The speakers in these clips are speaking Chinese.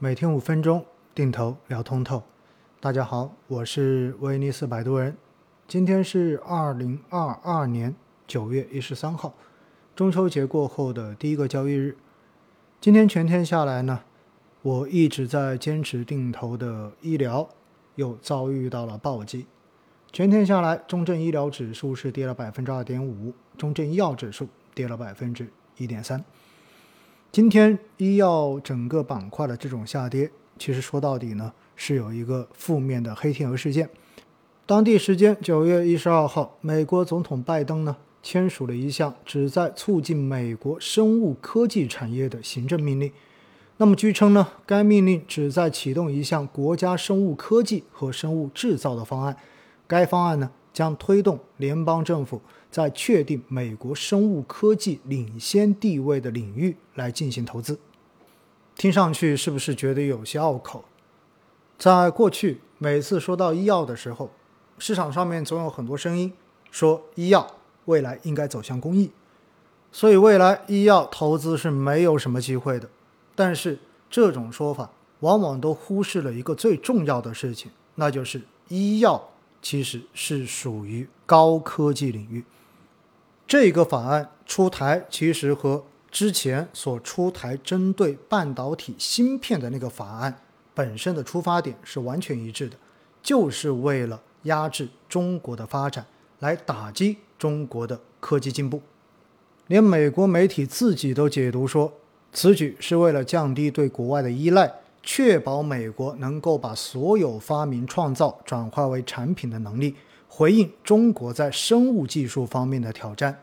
每天五分钟，定投聊通透。大家好，我是威尼斯摆渡人。今天是二零二二年九月一十三号，中秋节过后的第一个交易日。今天全天下来呢，我一直在坚持定投的医疗又遭遇到了暴击。全天下来，中证医疗指数是跌了百分之二点五，中证医药指数跌了百分之一点三。今天医药整个板块的这种下跌，其实说到底呢，是有一个负面的黑天鹅事件。当地时间九月一十二号，美国总统拜登呢签署了一项旨在促进美国生物科技产业的行政命令。那么据称呢，该命令旨在启动一项国家生物科技和生物制造的方案。该方案呢将推动联邦政府。在确定美国生物科技领先地位的领域来进行投资，听上去是不是觉得有些拗口？在过去，每次说到医药的时候，市场上面总有很多声音说医药未来应该走向公益，所以未来医药投资是没有什么机会的。但是这种说法往往都忽视了一个最重要的事情，那就是医药其实是属于高科技领域。这个法案出台，其实和之前所出台针对半导体芯片的那个法案本身的出发点是完全一致的，就是为了压制中国的发展，来打击中国的科技进步。连美国媒体自己都解读说，此举是为了降低对国外的依赖，确保美国能够把所有发明创造转化为产品的能力。回应中国在生物技术方面的挑战，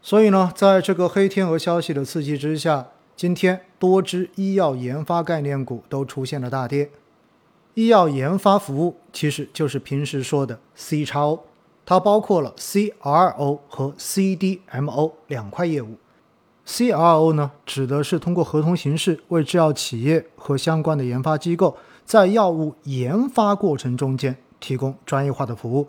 所以呢，在这个黑天鹅消息的刺激之下，今天多只医药研发概念股都出现了大跌。医药研发服务其实就是平时说的 C 叉 O，它包括了 CRO 和 CDMO 两块业务。CRO 呢，指的是通过合同形式为制药企业和相关的研发机构在药物研发过程中间。提供专业化的服务，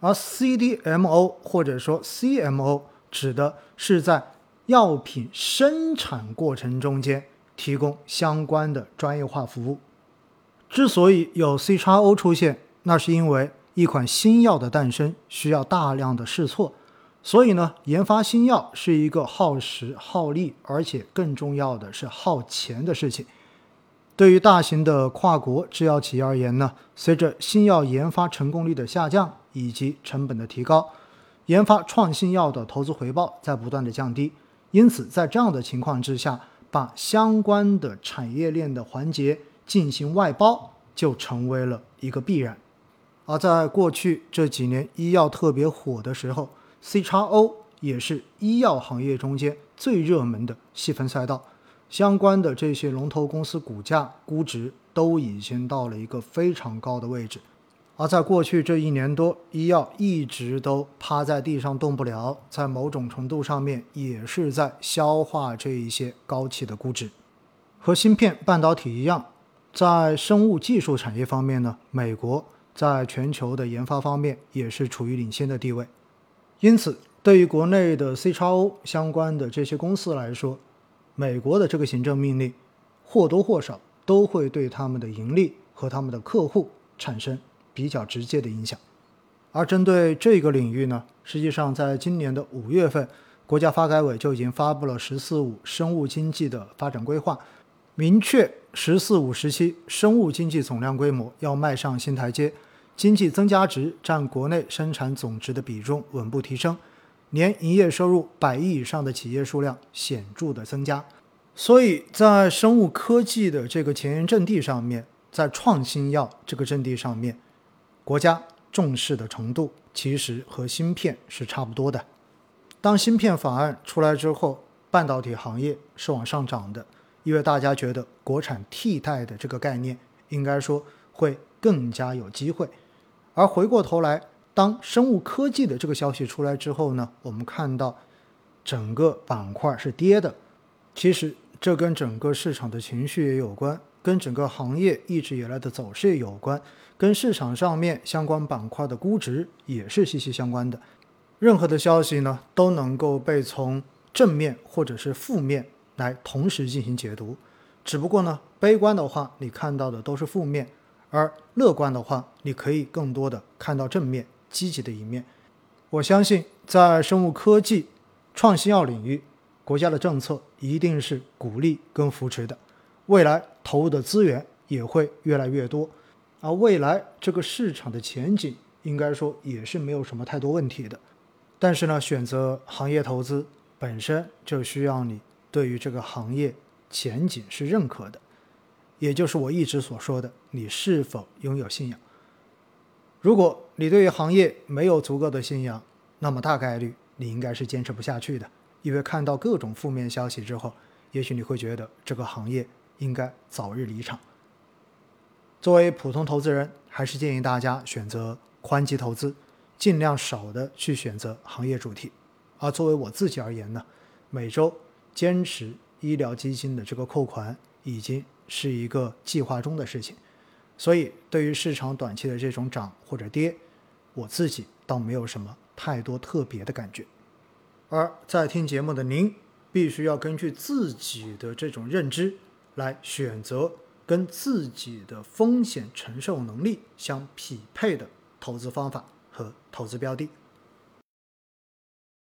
而 CDMO 或者说 CMO 指的是在药品生产过程中间提供相关的专业化服务。之所以有 C 叉 O 出现，那是因为一款新药的诞生需要大量的试错，所以呢，研发新药是一个耗时耗力，而且更重要的是耗钱的事情。对于大型的跨国制药企业而言呢，随着新药研发成功率的下降以及成本的提高，研发创新药的投资回报在不断的降低。因此，在这样的情况之下，把相关的产业链的环节进行外包就成为了一个必然。而在过去这几年医药特别火的时候，C 叉 O 也是医药行业中间最热门的细分赛道。相关的这些龙头公司股价估值都已经到了一个非常高的位置，而在过去这一年多，医药一直都趴在地上动不了，在某种程度上面也是在消化这一些高企的估值。和芯片半导体一样，在生物技术产业方面呢，美国在全球的研发方面也是处于领先的地位。因此，对于国内的 CRO 相关的这些公司来说，美国的这个行政命令或多或少都会对他们的盈利和他们的客户产生比较直接的影响。而针对这个领域呢，实际上在今年的五月份，国家发改委就已经发布了“十四五”生物经济的发展规划，明确“十四五”时期生物经济总量规模要迈上新台阶，经济增加值占国内生产总值的比重稳步提升。年营业收入百亿以上的企业数量显著的增加，所以在生物科技的这个前沿阵地上面，在创新药这个阵地上面，国家重视的程度其实和芯片是差不多的。当芯片法案出来之后，半导体行业是往上涨的，因为大家觉得国产替代的这个概念应该说会更加有机会，而回过头来。当生物科技的这个消息出来之后呢，我们看到整个板块是跌的。其实这跟整个市场的情绪也有关，跟整个行业一直以来的走势也有关，跟市场上面相关板块的估值也是息息相关的。任何的消息呢，都能够被从正面或者是负面来同时进行解读。只不过呢，悲观的话，你看到的都是负面；而乐观的话，你可以更多的看到正面、积极的一面。我相信，在生物科技创新药领域，国家的政策一定是鼓励跟扶持的，未来投入的资源也会越来越多，而未来这个市场的前景，应该说也是没有什么太多问题的。但是呢，选择行业投资本身就需要你对于这个行业前景是认可的，也就是我一直所说的，你是否拥有信仰。如果你对于行业没有足够的信仰，那么大概率你应该是坚持不下去的，因为看到各种负面消息之后，也许你会觉得这个行业应该早日离场。作为普通投资人，还是建议大家选择宽基投资。尽量少的去选择行业主题，而作为我自己而言呢，每周坚持医疗基金的这个扣款已经是一个计划中的事情，所以对于市场短期的这种涨或者跌，我自己倒没有什么太多特别的感觉。而在听节目的您，必须要根据自己的这种认知来选择跟自己的风险承受能力相匹配的投资方法。和投资标的。